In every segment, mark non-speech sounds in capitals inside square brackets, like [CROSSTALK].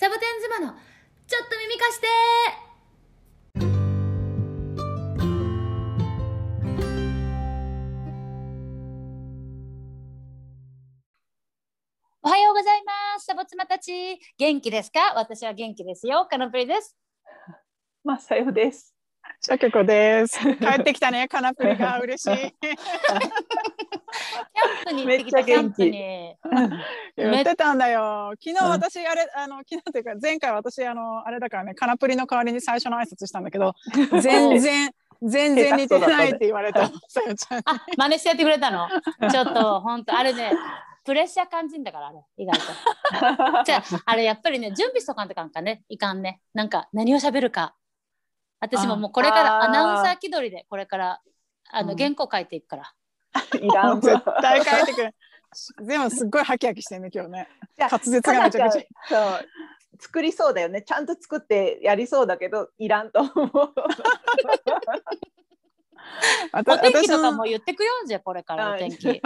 サボテン妻のちょっと耳貸して。おはようございます。サボ妻たち。元気ですか？私は元気ですよ。カノプリです。まさよです。シャケコです。[LAUGHS] 帰ってきたね、カナプリが嬉しい。[LAUGHS] キャンプに行ってきためっちゃ元気。キャンプに言ってたんだよ。昨日うん。私、あれ、あの、昨日というか、前回私、あの、あれだからね、カナプリの代わりに最初の挨拶したんだけど。[LAUGHS] 全然、全然似てないって言われた。さよちゃん。に。あ真似してやってくれたの？ちょっと本当あれねプレッシャー感じんだからあれ意外と。じゃああれやっぱりね準備しとかんとかんかねいかんね。なんか何を喋るか。私ももうこれからあアナウンサー気取りでこれからあのうん。原稿書いていくから、[LAUGHS] いらん。絶対書いてくれ。でも、すっごいハキハキしてるね、今日ね。じゃあ滑舌がめちゃくちゃ。そう。作りそうだよね。ちゃんと作ってやりそうだけど、いらんと思う。[LAUGHS] お天気とかも言ってくよじゃあこれからお天気はい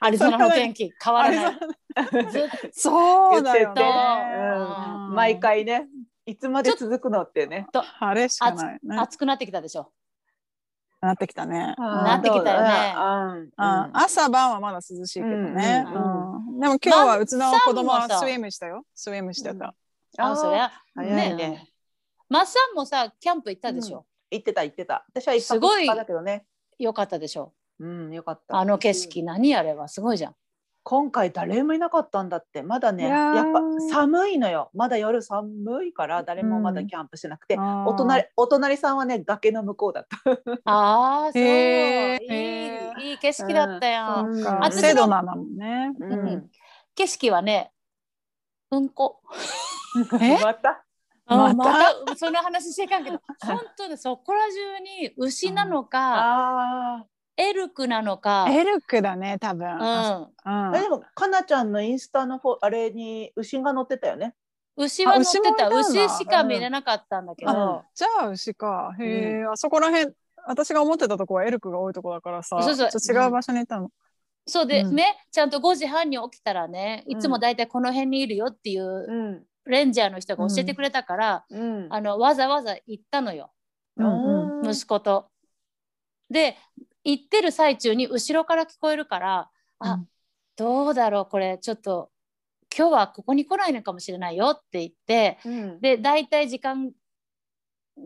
アリゾナのお天気変わらないそうだよね。うん毎回ね、いつまで続くのってね。晴れしかないね。暑くなってきたでしょなってきたね。なってきたよね朝晩はまだ涼しいけどね。でも今日はうちの子供はスイムしたよ。スイムしてた。あそりゃ早いね。マッサンもさキャンプ行ったでしょ、言ってた言ってた。私は一泊すごいだけどね。よかったでしょうん、よかった。あの景色何あれは？すごいじゃん今回誰もいなかったんだって。まだねいやっぱ寒いのよ。まだ夜寒いから誰もまだキャンプしてなくて、お隣お隣さんはね崖の向こうだった。ああそう、いへいいい景色だったよ、うん。か。私のセドナだもんね。ううん。景色はねうんこ。え？また？また？また？その話していかんけど。本当にそこら中に牛なのか、あエルクなのか、エルクだね、多分。うん、うん。でもかなちゃんのインスタのあれに牛が乗ってたよね。牛は乗ってた。あ牛しか見れなかったんだけど、うんじゃあ牛か。へえ、あそこら辺、私が思ってたとこはエルクが多いとこだからさ、そうそうちょっと違う場所にいたの。そうで、うん。ねちゃんと5時半に起きたらねいつもだいたいこの辺にいるよっていううん。レンジャーの人が教えてくれたから、うん。あのわざわざ行ったのよ。うんうん。息子と。で行ってる最中に後ろから聞こえるからあ、うん。どうだろうこれちょっと今日はここに来ないのかもしれないよって言ってうん。で大体時間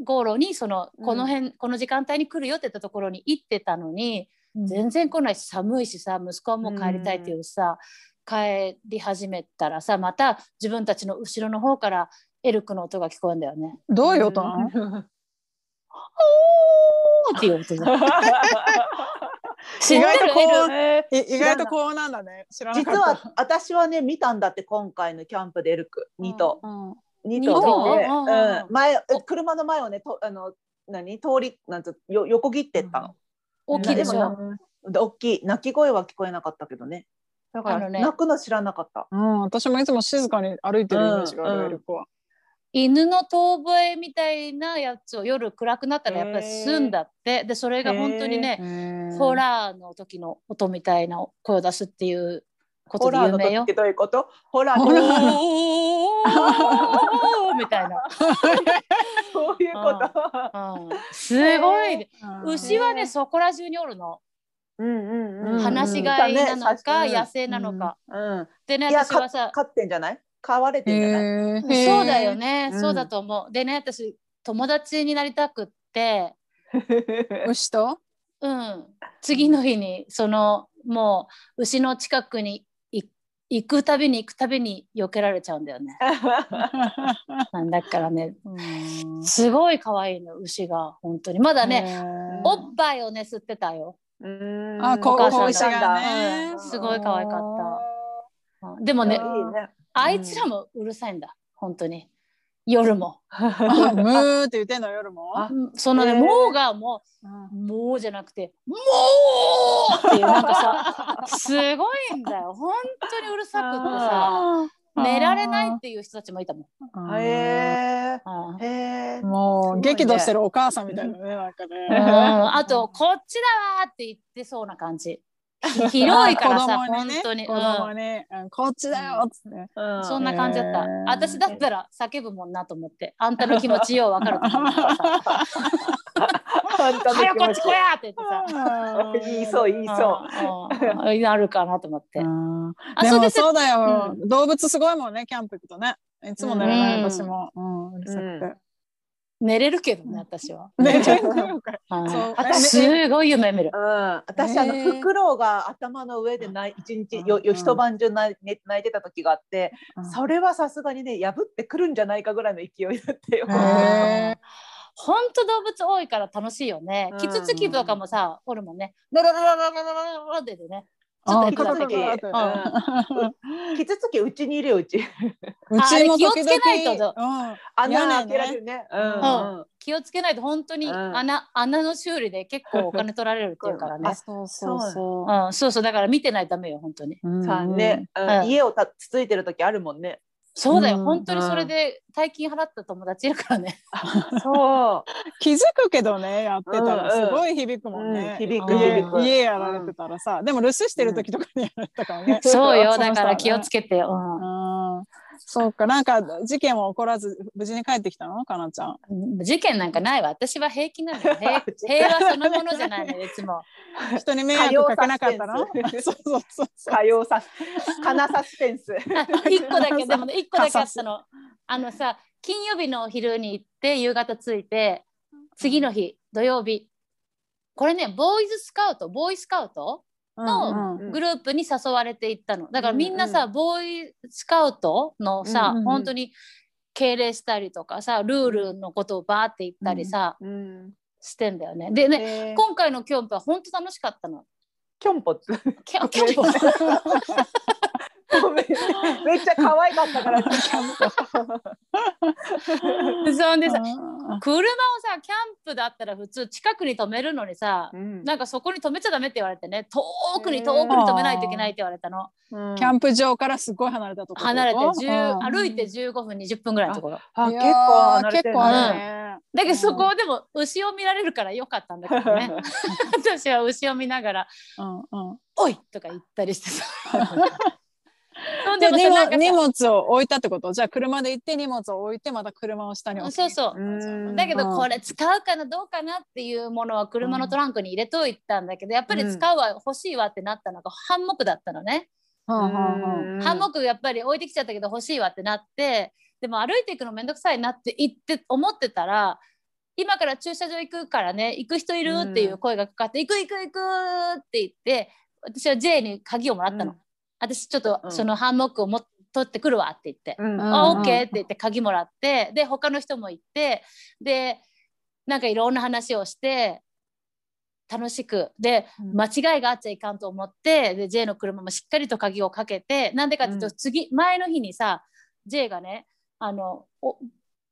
頃にそのうんこの辺、この時間帯に来るよって言ったところに行ってたのに、うん。全然来ないし寒いしさ息子はもう帰りたいっていうさ、帰り始めたらさまた自分たちの後ろの方からエルクの音が聞こえるんだよね。どういう音なの？[LAUGHS] おーって [LAUGHS] いう音じゃん。知意外とこうエルい意外とこうなんだね。知らな実かった。は私はね見たんだって今回のキャンプでエルク2頭。うん二二頭見て、頭うんうん、前え車の前をねとあの何？通りなんつうよ横切ってったの。大きいでしょ。うんで大きい鳴き声は聞こえなかったけどね。だから、ね鳴くの知らなかった。うん、私もいつも静かに歩いてるイメージがある、うんエルクは。犬の遠吠えみたいなやつを夜暗くなったらやっぱりすんだってでそれが本当にねホラーの時の音みたいな声を出すっていうことホラーで有名よの時って。どういうこと？ホラーみたいな。[LAUGHS] そういうこと？うんすごい。うん牛はねそこら中におるの。うんうんうん。放し飼いなのかうん野生なのか。うん。でね私はさ飼ってんじゃない？飼われてんじゃない？へそうーだよ。ね、うん。そうだと思う。でね私友達になりたくって、[LAUGHS] 牛と？うん、次の日にそのもう牛の近くにい行くたびに行くたびに避けられちゃうんだよね。[LAUGHS] なんだからね。うん。すごい可愛いの牛が本当に。まだね、おっぱいをね吸ってたよ。うん。あ、こお母さんが。う牛がね、うんすごい可愛かった。うん。でもねいいね。あいつらもうるさいんだ本当に夜も。あ [LAUGHS] ムーって言ってんの夜も？あうんそのね、へーもうがもうんうもうじゃなくてもうっていうなんかさすごいんだよ本当にうるさくってさ寝られないっていう人たちもいたもん。うんへうんえ。へえ。もう激怒してるお母さんみたいなね、なんかうんね。あと「こっちだわ!」って言ってそうな感じ [LAUGHS] 広いからさ、子供にね。本当に、子供に、うん。こっちだよっつって。うん。そんな感じだった、私だったら叫ぶもんなと思ってあんたの気持ちよう分かると思うからさ。あんたの早くこっちち来やって言ってさ。[LAUGHS] 言いそう言いそう。うん。うん。なるかなと思って。うん。あででもそうだよ、う動物すごいもんねキャンプ行くとね。いつも寝れない、うん。私も、うん、うるさくて、寝れるけどね私は、寝れるのかすごい夢見るうん、私 [LAUGHS] あのフクロウが頭の上でない一日ようん。よ一晩中泣い寝泣いてた時があって、うん。それはさすがにね破ってくるんじゃないかぐらいの勢いだったよ。本当動物多いから楽しいよね。うん。キツツキとかもさ、おるもんね。ラララララララララってね。ちょっとやってたキツツキうん。キツツキうちにいるようち。[LAUGHS] うちも気をつけないとうん。穴開けられるね。気をつけないと本当にうん。穴,、穴の修理で結構お金取られるっていうからね。あ。そうそうそう。ん、そうそう。だから見てないとダメよ本当に。う。さあね、家をたつついてる時あるもんね。そうだよ、うん本当にそれで大金払った友達いるからね。[LAUGHS] そ気づくけどねやってたらすごい響くう。もんね。うん響くうん家響く。家やられてたらさ、でも留守してる時とかにやられたからね。そうよだから気をつけてよ。うんうんそうか、なんか事件は起こらず無事に帰ってきたの？かなちゃん。事件なんかないわ。私は平気なのよ。[LAUGHS] 平平和そのものじゃないのよいつも。[LAUGHS] 人に迷惑かけなかったの [LAUGHS] そうそうそうそう。火曜サス、カナサスペンス。あ一個だけでもね一個だけあったの。あのさ金曜日のお昼に行って夕方着いて次の日土曜日。これねボーイズスカウト？ボーイスカウト？のうんうんグループに誘われて行ったのだからみんなさ、ボーイスカウトのさ、うんうんうん本当に敬礼したりとかさルールのことをバーって言ったりさ、うん。してんだよね。でねね今回のキャンプは本当楽しかったの。キョンポッツ。キャンキャンプごめん。めっちゃ可愛かったから。そんでさうん車をさキャンプだったら普通近くに止めるのにさうん。なんかそこに止めちゃダメって言われてね。遠くに遠くに止めないといけないって言われたの。キャンプ場からすごい離れたところ。離れて10うん歩いて15分20分ぐらいのところ。あ、結構離れてる結構あるね。だけどそこでも牛を見られるからよかったんだけどね。[LAUGHS] 私は牛を見ながらうんうん。「おい!」とか言ったりしてさ [LAUGHS] で荷物荷物を置いたってこと？じゃあ車で行って荷物を置いてまた車を下に置きそうそう。うん。だけどうん。これ使うかなどうかなっていうものは車のトランクに入れといたんだけどやっぱり使うわ欲しいわってなったのがハンモックだったのね。うんうん。うん。ハンモックやっぱり置いてきちゃったけど欲しいわってなってでも歩いていくのめんどくさいなって言って思ってたら今から駐車場行くからね行く人いる？うんっていう声がかかって、行く行く行くって言って私は J に鍵をもらったの、うん私ちょっとうん。そのハンモックをも取ってくるわって言って、うん。あ、うん。OK って言って鍵もらってで他の人も行ってでなんかいろんな話をして楽しく。でうん。間違いがあっちゃいかんと思ってで J の車もしっかりと鍵をかけてなんでかっていうと、うん。次前の日にさ J がねあのお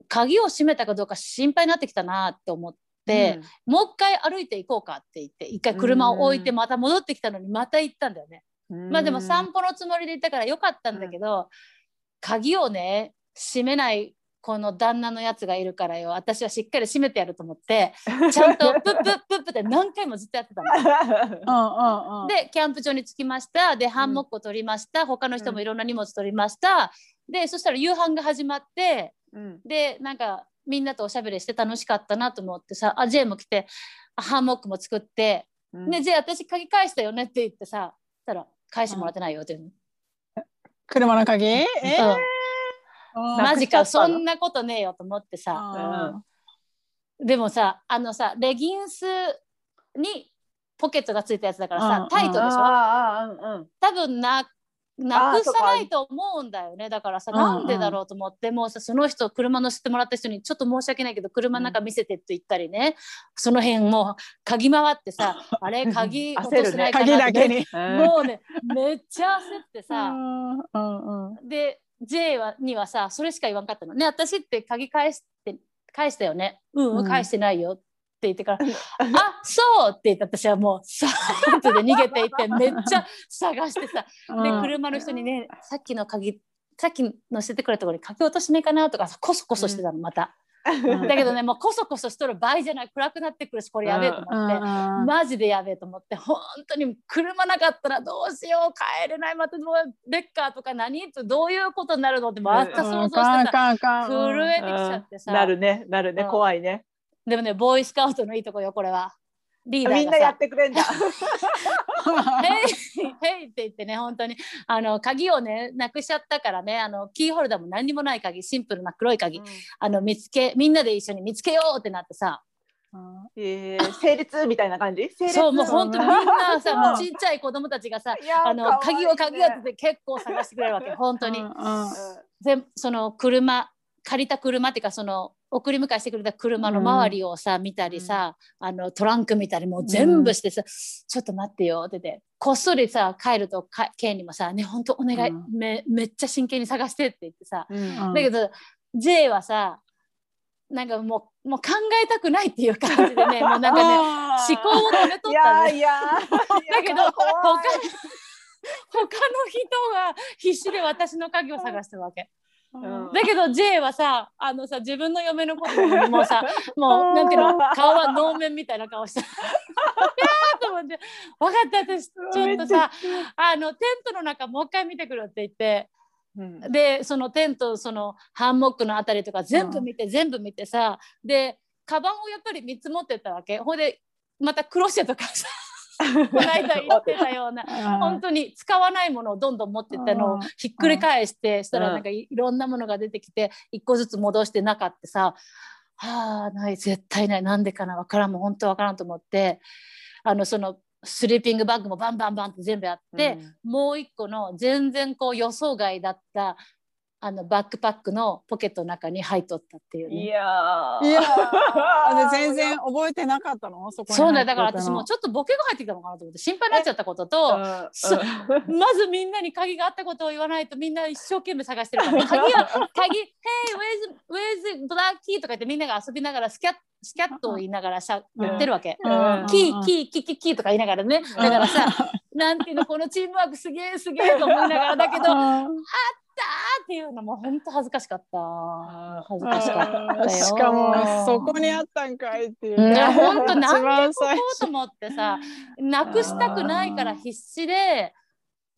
鍵を閉めたかどうか心配になってきたなって思って、もう一回歩いていこうかって言って一回車を置いてまた戻ってきたのにまた行ったんだよね。うんまあでも散歩のつもりで行ったからよかったんだけど、鍵をね閉めないこの旦那のやつがいるからよ。私はしっかり閉めてやると思って [LAUGHS] ちゃんとプップップップって何回もずっとやってたの。[LAUGHS] うんうんうん。でキャンプ場に着きました。でハンモックを取りました、他の人もいろんな荷物取りました、でそしたら夕飯が始まってうん。でなんかみんなとおしゃべりして楽しかったなと思ってさあ J も来てあハンモックも作って「うん。ね J 私鍵返したよね」って言ってさそしたら「返してもらってないよ」って。車の鍵？えマジかそんなことねえよと思ってさ。あでもさあのさレギンスにポケットがついたやつだからうん。さタイトでしょ？多分ななくさないと思うんだよね。だからさうんうん。なんでだろうと思ってもうさその人車乗せてもらった人にちょっと申し訳ないけど車の中見せてって言ったりね、その辺もう鍵回ってさ [LAUGHS] あれ鍵落としてないかな鍵だけに。[LAUGHS] もうねめっちゃ焦ってさ、うんうんうん。で J はにはさそれしか言わんかったの。ね私って鍵返して返したよね。うん、うん。返してないよって言ってから「あそう!」って言って私はもうさーっとで逃げていって [LAUGHS] めっちゃ探してさでうん。車の人にねさっきの鍵さっき乗せてくれたところに鍵落としねえかなとかさコソコソしてたのまた。うん。だけどねもうこそこそしとる場合じゃない暗くなってくるしこれやべえと思って、うんマジでやべえと思って本当に車なかったらどうしよう帰れない。またレッカーとか何？ってどういうことになるの？ってまた想像してうん。た震えてきちゃってさ、なるねなるねうん。怖いねでもねボーイスカウトのいいとこよこれは。リーダーがさ。みんなやってくれんだ。[LAUGHS] ヘイヘイって言ってね本当に。あの鍵をねなくしちゃったからねあのキーホルダーも何にもない鍵。シンプルな黒い鍵、あの見つけみんなで一緒に見つけようってなってさ。えー、成立みたいな感じ？そうもう本当にみんなさうん。もうちっちゃい子供たちがさあの鍵を鍵をって結構探してくれるわけ本当に。うんうん。でその車借りた車っていうかその送り迎えしてくれた車の周りをさ、見たりさ、あのトランク見たりもう全部してさ、ちょっと待ってよっててこっそりさ帰るとかケンにもさ「ね本当お願い、うん。めめっちゃ真剣に探して」って言ってさ、だけど J はさなんかもうもう考えたくないっていう感じでね [LAUGHS] もうなんかね思考を止めといったねやいや [LAUGHS] だけど他怖他のい人が必死で私の鍵を探してるわけ。うん。だけど J はさあのさ自分の嫁のことに [LAUGHS] もうさもうなんていうの顔は能面みたいな顔して [LAUGHS] いやーと思って。分かった私ちょっとさあのテントの中もう一回見てくるって言ってうん。でそのテントそのハンモックのあたりとか全部見て、全部見てさでカバンをやっぱり3つ持ってったわけ。ほいでまたクロシェとかさこの間言ってたような本当に使わないものをどんどん持ってったのをうんひっくり返してしたらうんなんかいいろんなものが出てきて一個ずつ戻してなかった。さはあない絶対ないなんでかなわからんもう本当わからんと思ってあのそのスリーピングバッグもバンバンバンって全部やって、もう一個の全然こう予想外だったあのバックパックのポケットの中に入っとったっていういね。やー。いやー。[LAUGHS] で全然覚えてなかったの？そこにそうだよだから私もうちょっとボケが入ってきたのかなと思って心配になっちゃったことと、うん。そまずみんなに鍵があったことを言わないとみんな一生懸命探してるから [LAUGHS] 鍵は鍵「Hey where's, where's black key」とか言ってみんなが遊びながらスキャッスキャットを言いながらしゃ言ってるわけ。うん。キーキーキーキーキーとか言いながらね。だからさなんていうのこのチームワークすげえすげえと思いながらだけど「あった!」っていうのも本当恥ずかしかった。恥ずかしかったよ。しかもそこにあったんかいっていう。ねや本当なんでこうと思ってさなくしたくないから必死で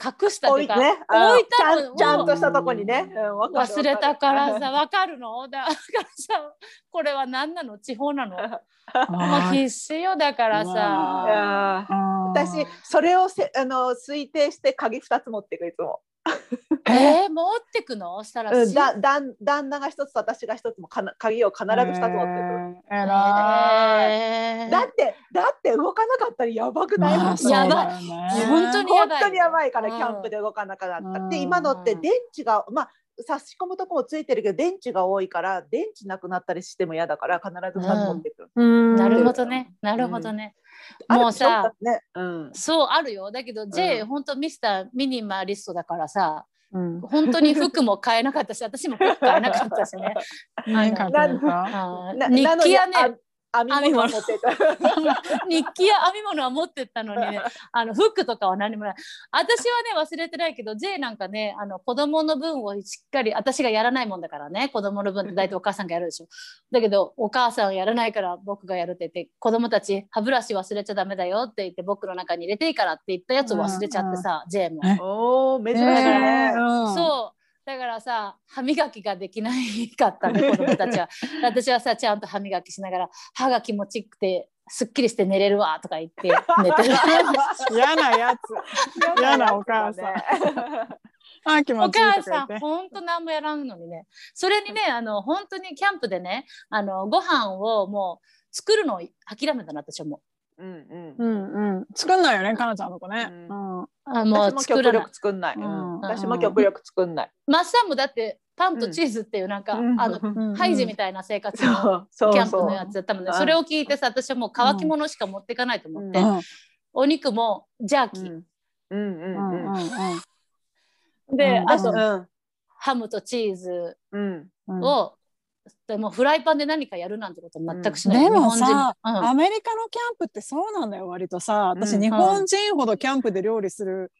隠したっていうか、置いてね。あの置いたのをちゃんちゃんとしたとこにね、うん忘れたからさ分かるの？だからさ [LAUGHS] これは何なの？地方なの？[LAUGHS] もう必死よだからいさ私それをせあの推定して鍵二つ持っていくいつも。え？ー、持ってくの？したらうん、しだ旦旦那が一つ私が一つもかな鍵を必ず二つ持っていく。えーえー。だってだって動かなかったらやばくない、まあやばい。本当にやばい本当にやばいから、うん。キャンプで動かなかった。うん。で今のって電池がまあ差し込むとこもついてるけど電池が多いから電池なくなったりしても嫌だから必ず2つ持っていく。うん。なるほどね。なるほどね、あるもうさね、うん、そうあるよ。だけど J、うん。本当ミスターミニマリストだからさうん。本当に服も買えなかったし私も服買えなかったしね。[LAUGHS] 何買ったん。ですか日記やね編み物を持っていた。[LAUGHS] 日記や編み物は持ってったのにね。[LAUGHS] あの服とかは何もない。私はね忘れてないけど J なんかねあの子供の分をしっかり私がやらないもんだからね。子供の分って大体お母さんがやるでしょ。だけどお母さんやらないから僕がやるって言って子供たち歯ブラシ忘れちゃダメだよって言って僕の中に入れていいからって言ったやつを忘れちゃってさ、J も。え？おお珍しいえね。ーうん。そうだからさ歯磨きができないかったね [LAUGHS] 子供たちは。私はさちゃんと歯磨きしながら歯が気持ちよくてすっきりして寝れるわとか言って寝てる。[LAUGHS] 嫌なやつ。嫌なお母さん。[LAUGHS] あ気持おちいい母さんとか言って。ほんと何もやらんのにね。それにねあの本当にキャンプでねあのご飯をもう作るのを諦めたな私はもうんうん。う。んうん。作んないよねかなちゃんの子ね。うん。うん。うあも私も極う作力作んない。うん。うん。私も極力作んない。マッサンもだってパンとチーズっていうなんか、うん。あのうん。ハイジみたいな生活。そのうそう。キャンプのやつだったもんね。う。んそれを聞いてさ私はもう乾き物しか持っていかないと思って、うん。お肉もジャーキー、うん。うんうんうんで、うん。あと、うん。ハムとチーズうんうん。を、でもフライパンで何かやるなんてこと全くしない、でも日本人さうん。アメリカのキャンプってそうなんだよ割とさ。私うん。日本人ほどキャンプで料理する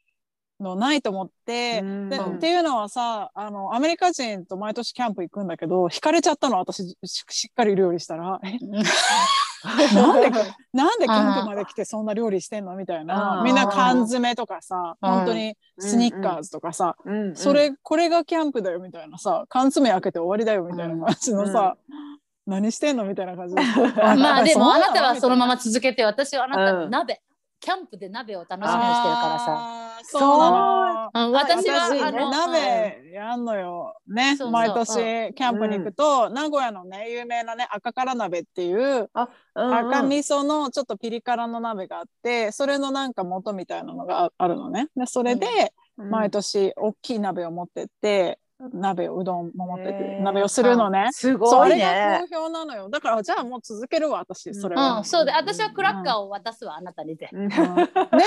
のないと思って、うん。でうん。っていうのはさあのアメリカ人と毎年キャンプ行くんだけど惹かれちゃったの私ししっかり料理したら。え？[LAUGHS] なんでなんでキャンプまで来てそんな料理してんのみたいな。みんな缶詰とかさうん。本当にスニッカーズとかさ、うん。それこれがキャンプだよみたいなさ缶詰開けて終わりだよみたいな感じのさ、何してんのみたいな感じで [LAUGHS] まあでも [LAUGHS] あなたはそのままま続けて私はあなたの鍋、キャンプで鍋を楽しみにしてるからさ。さそうなの。うん、私は私あの、鍋やんのよ。ねそうそう毎年キャンプに行くと、名古屋のね有名なね赤から鍋っていうあ、うんうん。赤味噌のちょっとピリ辛の鍋があってそれのなんか元みたいなのがああるのね。でそれでうん。毎年大きい鍋を持ってって鍋をうどんも持ってって鍋をするのね。すそうごいあれがね好。評なのよ。だからじゃあもう続けるわ私。それうはん、、そうで私はクラッカーを渡すわ、あなたにで。うん。うん。で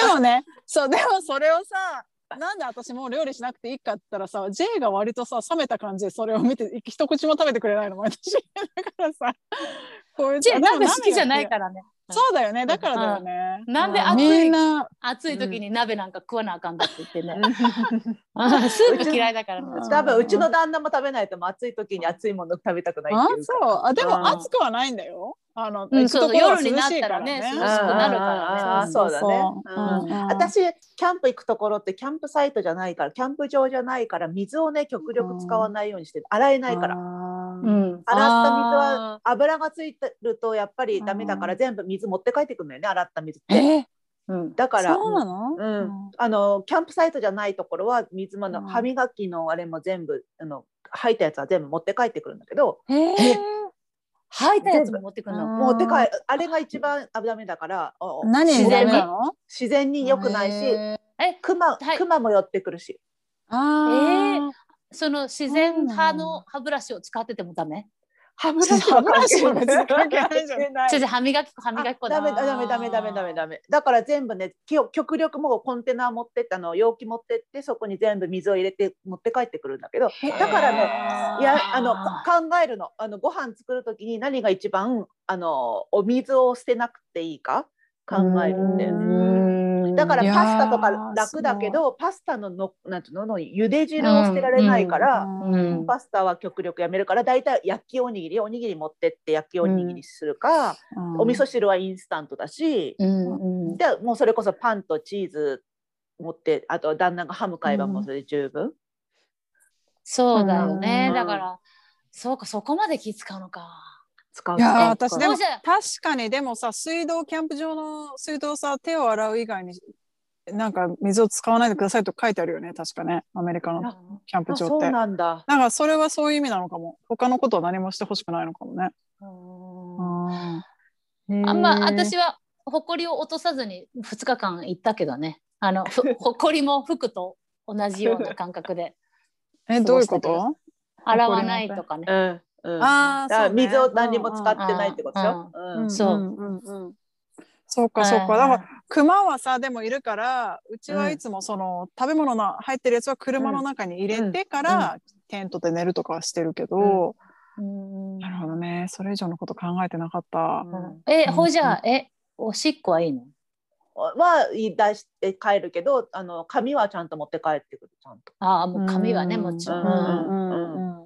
もねそうでもそれをさなんで私もう料理しなくていいかって言ったらさ J が割とさ冷めた感じでそれを見て一口も食べてくれないの毎年。[LAUGHS] だからさこいつじゃああでも鍋好きじゃないらからね。そうだよね。だからだよね、なんでう暑い暑い時に鍋なんか食わなあかんだって言ってね。[LAUGHS] あスープ嫌いだから多分うちの旦那も食べないとも暑い時に暑いもの食べたくないあっていうから。そう。あでうん。も暑くはないんだよあの、うん行くところはそうそう夜になったらね涼しくなるからね。そうだね。私キャンプ行くところってキャンプサイトじゃないからキャンプ場じゃないから水をね極力使わないようにして洗えないから。らうん。洗った水は油がついてるとやっぱりダメだからうん。全部水持って帰ってくるのよね洗った水って。え？うん。だからそうなの、うん。あのキャンプサイトじゃないところは水もの、うん。歯磨きのあれも全部あの吐いたやつは全部持って帰ってくるんだけど。えー吐いたやつも持ってくるの。うん。持って帰あれが一番あダメだからお何？自然に。自然に良くないしえー。え、クマはいクマも寄ってくるし。あー。その自然派の歯ブラシを使っててもダメ？歯ブラシ歯ブラシ関係ないじゃん。関係ない。先生歯磨き粉歯磨き粉だ。ダメダメダメダメダメダメだから全部ねき極力もうコンテナ持ってってあの容器持ってってそこに全部水を入れて持って帰ってくるんだけど。だからねいやあの考えるの。あのご飯作る時に何が一番あのお水を捨てなくていいか考えるんだよね。だからパスタとか楽だけどパスタののなんていうのの茹で汁を捨てられないから、うん。パスタは極力やめるからだいたい焼きおにぎりおにぎり持ってって焼きおにぎりするか、お味噌汁はインスタントだし、でもうそれこそパンとチーズ持ってあと旦那がハム買えばもうそれで十分。そうだよね、うん。だからそうかそこまで気使うのか使ういや私でも確かにでもさ水道キャンプ場の水道さ手を洗う以外になんか水を使わないでくださいと書いてあるよね確かね。アメリカのあキャンプあそう場って。なんだ。なんかそれはそういう意味なのかも。他のことは何もしてほしくないのかもね。うん。あんま私は埃を落とさずに2日間行ったけどね。あのふ [LAUGHS] 埃も服と同じような感覚でえどういうこと？洗わないとかね。うんうん。ああね。水を何にも使ってないってことでしょ？うんそう。うんそうかそうか。だから熊はさでもいるからうちはいつもその、食べ物の入ってるやつは車の中に入れてから、テントで寝るとかはしてるけど、うん。なるほどね。それ以上のこと考えてなかった。うんえうん。ほいじゃあえおしっこはいいの？は出して帰るけどあの紙はちゃんと持って帰ってくるちゃんと。ああもう紙はねもちろん、うんうん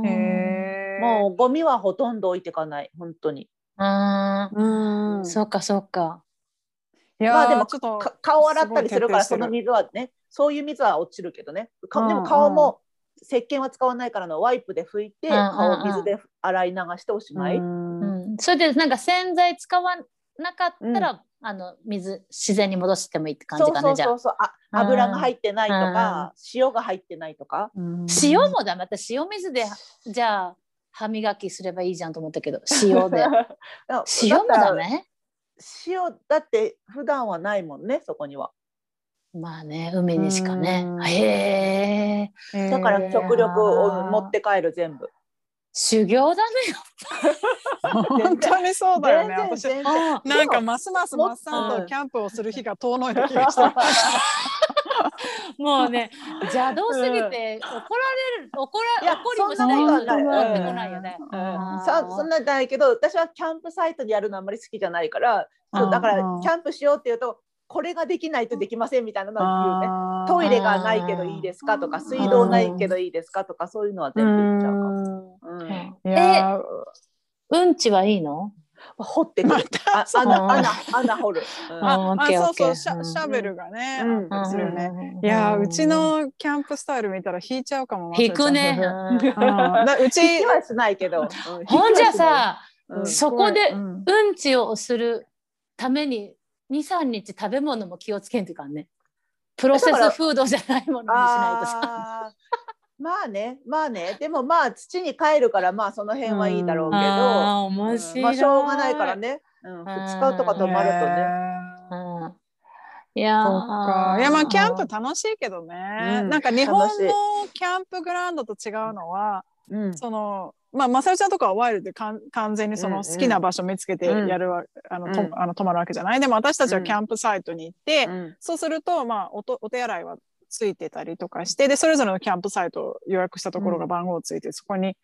うんへえ。もうゴミはほとんど置いてかない本当に。あん。そうかそうか。いやーまあでもちょっとか顔洗ったりするからその水はねそういう水は落ちるけどね。かうんでも顔も石鹸は使わないからのワイプで拭いて顔水で洗い流しておしまい。うん。うん、それでなんか洗剤使わなかったら、あの水自然に戻してもいいって感そうそうじかねじゃあそうそう。あ。うん油が入ってないとか塩が入ってないとか。うん。塩もダメ。私塩水でじゃあ歯磨きすればいいじゃんと思ったけど塩で。[LAUGHS] 塩もダメ？塩だって普段はないもんねそこには。まあね海にしかね。うん。へえ。だから極力を持って帰る全部。修行だね [LAUGHS] 本当にそうだよね私全然全然。あなんかますますマッサンとキャンプをする日が遠のいた気がしてる [LAUGHS] もうね邪道すぎて怒られる怒ら怒りもしそんなないことはない。怒ってこないよね。そそんなんないけど私はキャンプサイトでやるのあんまり好きじゃないからそうだからうんキャンプしようっていうとこれができないとできませんみたいなのは言うね。トイレがないけどいいですかとか水道ないけどいいですかとかそういうのは全部言っちゃうかも。うん。うん。いえうんちはいいの？掘ってくる。あそう。穴穴穴掘る。うん。あそうそうシャシャベルがね、うん。あったりするよね。うん。いやーうちのキャンプスタイル見たら引いちゃうかも。引くね。うん。だうち引きはしないけど。うん。ほんじゃ、さ、うん。そこでうん。うんちをするために23日食べ物も気をつけんといかんね。プロセスフードじゃないものにしないとさまあねまあね。でもまあ土に帰るからまあその辺はいいだろうけど、うん。面白い、まあしょうがないからね、うん、2日とか泊まるとね。うんいや。いやまあキャンプ楽しいけどね。うん。なんか日本のキャンプグラウンドと違うのは、うん。そのまあまさよちゃんとかはワイルドでかん完全にそうんうん。の好きな場所見つけてやるわ、あのとうん。あの泊まるわけじゃない？でも私たちはキャンプサイトに行って、うん。そうするとまあおとお手洗いはついてたりとかしてでそれぞれのキャンプサイトを予約したところが番号ついて、そこに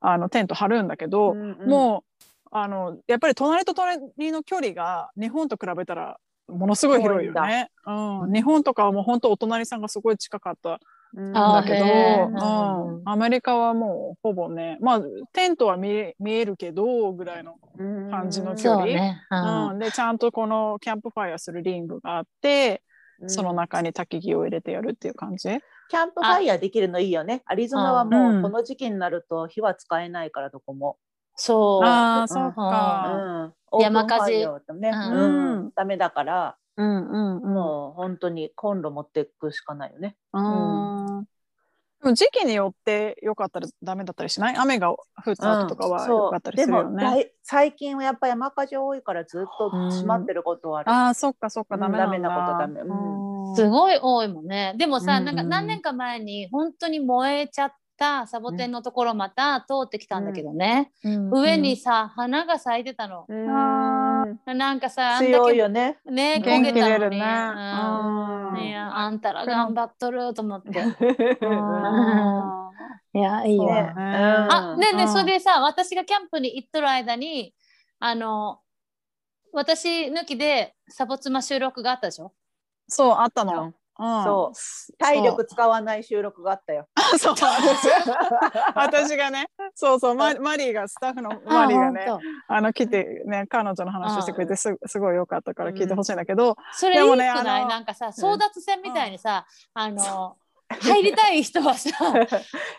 あのテント張るんだけど、うんもうあのやっぱり隣と隣の距離が日本と比べたらものすごい広いよね。うん、日本とかはもう本当お隣さんがすごい近かったうんだけど、うん、アメリカはもうほぼねまあテントは見え見えるけどぐらいの、うん。感じの距離。そうね、うん。うん、でちゃんとこのキャンプファイアするリングがあって、その中に焚き木を入れてやるっていう感じ？キャンプファイヤーできるのいいよね。アリゾナはもうこの時期になると火は使えないからどこも。そうああ、うんそっうか。ん、山火事ね、うんうんダメだから、うんうんうん。もう本当にコンロ持っていくしかないよね。うんでも時期によってよかったらダメだったりしない？雨が降った後とかはよかったりするよね。でもだい最近はやっぱ山火事多いからずっと閉まってることはある。ああ、そっかそっか、うんダメななことダメ。うん。うん。すごい多いもんね。でもさ、うんなんか何年か前に本当に燃えちゃったサボテンのところまた通ってきたんだけどね、うん。上にさ花が咲いてたの、うんあなんかさあんだ強いけよね。ね焦元気出るね。うん。うん。いやあんたら頑張っとると思って。[LAUGHS] うん。いやいいね。あねえねそれでさ私がキャンプに行っとる間にあの私抜きでサボ妻収録があったでしょ？そう、あったの。そう。体力使わない収録があったよ。そう。[LAUGHS] 私がね、そうそう、ママリーが、スタッフのマリーがね、あの来てね彼女の話してくれてすすごい良かったから聞いてほしいんだけど、当それいいくでもねない、あのなんかさ争奪戦みたいにさ、あの入りたい人はさ [LAUGHS]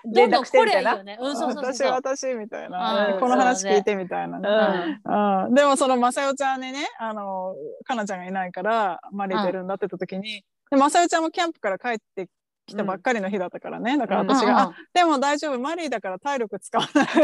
どんどん来りゃいいよね。うんそうそう私。私みたいな、うんこの話聞いてみたいなね、うん。うん。でもそのまさよちゃんにねあのかなちゃんがいないからマリー出るんだって言った時に、でまさよちゃんもキャンプから帰ってきたばっかりの日だったからね、だから私が、でも大丈夫マリーだから体力使わないって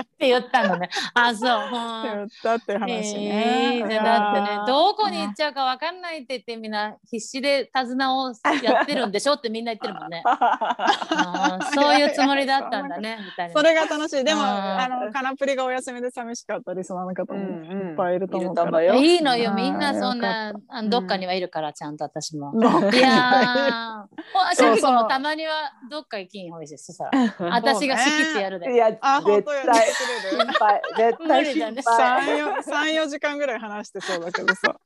って言ったのね。あそう。うん言ったっていう話ね。えー、だってねどこに行っちゃうかわかんないって言ってみんな必死で手綱をやってるんでしょってみんな言ってるもんね。[LAUGHS] そういうつもりだったんだねみたいな。それが楽しい。でも、うんあの、カナプリがお休みで寂しかったリスナーの方もうんうんいっぱいいると思うから。いると思うよいいのようんみんなそんよなどっかにはいるからちゃんと私も。いやー、ほあシャキ子そうそうもたまにはどっか行きんほいしたら。私が仕切ってやるで。いやあ、本当絶やって対くれる。心配絶対心配。三四時間ぐらい話してそうだけどさ。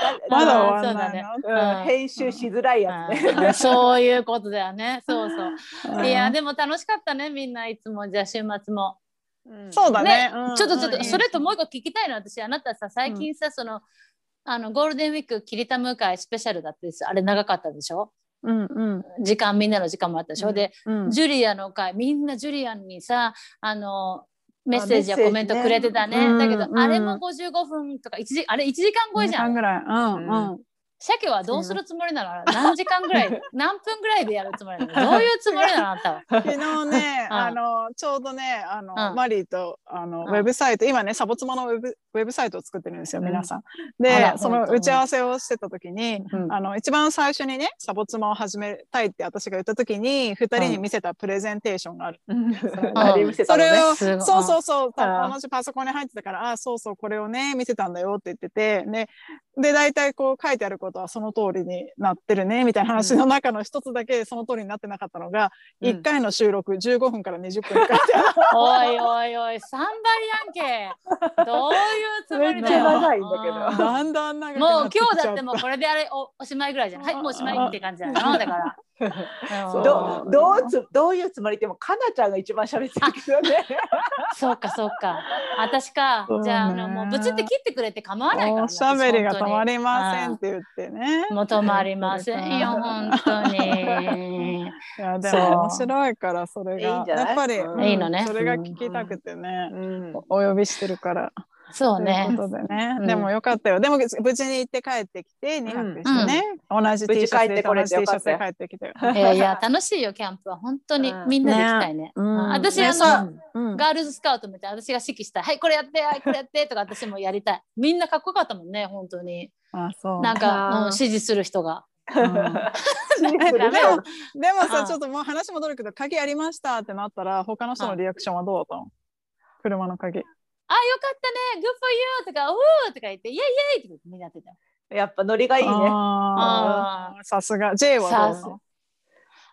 だまだ終わんないそうな。うん編集しづらいやつね。うんそういうことだよね。[LAUGHS] そうそう。うんいやでも楽しかったねみんないつもじゃあ週末も。そうだね。ねうんちょっとちょっとうんそれともう一個聞きたいの私あなたさ最近さ、そのあのゴールデンウィーク切りたむ会スペシャルだってあれ長かったでしょ？うんうん。時間みんなの時間もあったでしょ、うんでうん。ジュリアの会みんなジュリアにさあのメッセージやコメントくれてたね。うんだけど、うん。あれも55分とか1時あれ1時間超えじゃん。二時間ぐらい。うん。うん。鮭はどうするつもりなの？何時間ぐらい？[LAUGHS] 何分ぐらいでやるつもりなの？どういうつもりなの？あんたは。昨日ちょうどね、あの、うん。マリーとあの、うん。ウェブサイト、今ね、サボ妻のウェブウェブサイトを作ってるんですよ、うん。皆さん。あでら、その打ち合わせをしてた時に、うん。あの一番最初にね、サボ妻を始めたいって私が言った時に、二人に見せたプレゼンテーションがある。それを、そうそうそう、あー同じパソコンに入ってたから、ああ、そうそう、これをね、見せたんだよって言ってて、ね、で、大体こう書いてあることはその通りになってるね、みたいな話の中の一つだけその通りになってなかったのが、うん。1回の収録15分分から20分 [LAUGHS] おいおいおい3倍やんけどういうつもりだよ。長いんだけど。うん。だん。だん長くもう今日だってもうこれであれおおしまいぐらいじゃんはいもうおしまいって感じなのだから。うん。どう。どうつどういうつもりでもかなちゃんが一番喋ってるけどね。そうかそうか。私かじゃああのもうぶつって切ってくれて構わないからねおしゃべりが止まりりませんって言ってね。もう止まりませんよ本当に。いやでも面白いからそれが。いいんじゃない？やっぱり、うん。うんいいのね。それが聞きたくてね、うん。お呼びしてるから。そうね。ということでね、うん。でもよかったよ。でも無事に行って帰ってきて2泊してね、同じ T シャツで無事帰ってこれ同じて T シャツで帰ってきて。[LAUGHS] いやいや楽しいよキャンプは。本当にうん。みんなで行きたいね。うん。私あのう。ん。ガールズスカウトみたいな私が指揮したい。はいこれやってはいこれやってとか私もやりたい。みんなかっこよかったもんね本当に。あそう。なんか、うん指示する人が。でもでもうん。[LAUGHS] さちょっともう話戻るけど鍵ありましたってなったら他の人のリアクションはどうだったの？車の鍵。あよかったね。Good for you とかうーとか言ってイエイイエイとかみんなやってたよ。やっぱノリがいいね。さすが。J はどうなさの？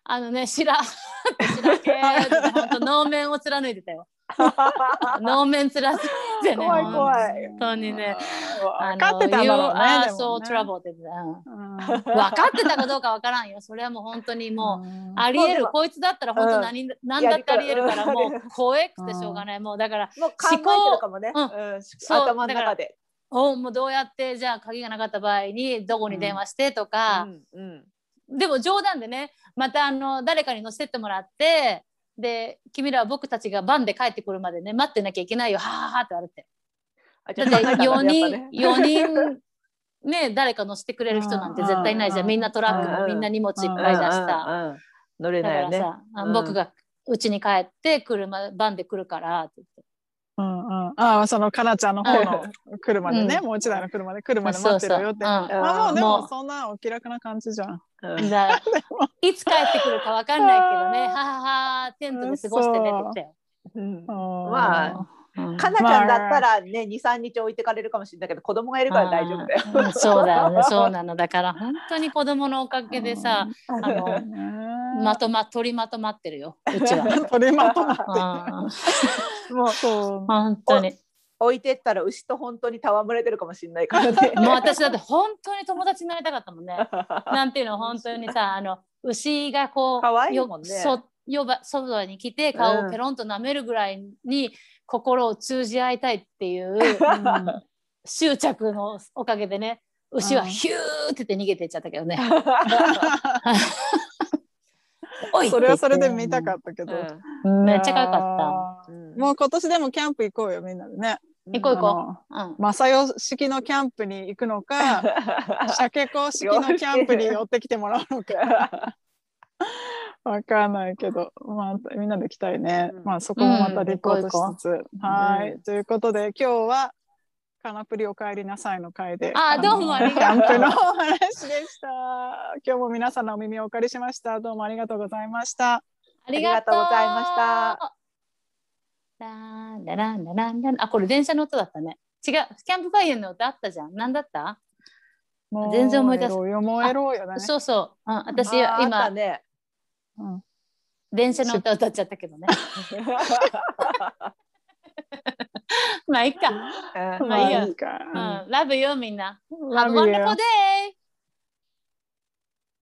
あのね白白けー。本当能面を貫いてたよ。[LAUGHS] 能面貫いてね。怖い怖い。本当にね。分かってたんだろうね。You are でも so ね trouble って分かってたかどうかわからんよ。それはもう本当にもう。ありえる。こいつだったら本当何、何だってありえるからもう怖くてしょうがない、もうだからもう考えてるかもね。思うん。そう頭の中で。おもうどうやってじゃあ鍵がなかった場合にどこに電話してとか、うん。うんでも冗談でねまたあの誰かに乗せてってもらってで君らは僕たちがバンで帰ってくるまでね待ってなきゃいけないよはははって言われて。あだって4じゃあ考えたんだねやっぱ人ね。四人ね誰か乗せてくれる人なんて絶対ないじゃん。みんなトラックうん。もみんな荷物いっぱい出した。乗れだないよね。からさ、あうん。僕が家に帰って車バンで来るからって言ってうんうん、ああそのかなちゃんの方の車でね、うん。もう一台の車で車で待ってるよって。そうそううんあもうでもそんなお気楽な感じじゃん。うん。だ [LAUGHS] いつ帰ってくるかわかんないけどね、はははテントで過ごしてねって。う。ん。ままあうん。かなちゃんだったらね23日置いてかれるかもしれない。けど子供がいるから大丈夫だよ。うん。そうだよね、そうなの。だから本当に子供のおかげでさ、あのまとま取りまとまってるよ。うちは。[LAUGHS] 取りまとまってうんもうそう本当に。置いてったら牛と本当に戯れてるかもしれないからね。[LAUGHS] もう私だって本当に友達になりたかったもんね。[LAUGHS] なんていうの本当にさあの牛がこう可愛いもんねよばそばに来て顔をペロンと舐めるぐらいに心を通じ合いたいっていう執着のおかげでね牛はヒューって言って逃げていっちゃったけどね。おいそれはそれで見たかったけど。うんめっちゃ可愛かっった。うんもう今年でもキャンプ行こうよみんなでね。行こう行こ。うんう。マサヨ式のキャンプに行くのか、[LAUGHS] 鮭子式のキャンプに寄ってきてもらうのか。わかんないけど、まあ、みんなで行きたいね。うんまあ、そこもまたリポートうんしつつ。はい、うんということで、今日は。カナプリお帰りなさいの会で。あどうもありがとうキャンプのお話でした。[LAUGHS] 今日も皆さんのお耳をお借りしました。どうもありがとうございました。ありがとうございました。ランラランラランランあこれ電車の音だったね。違うキャンプファイヤーの音あったじゃん。何だった？もう全然思い出す。そうそう。うん、私今ね。うん電車の歌歌っちゃったけどね。[LAUGHS] まあいいか。うんまあいいやいいか。うん、ラブよみんな。Have a Love you. wonderful day!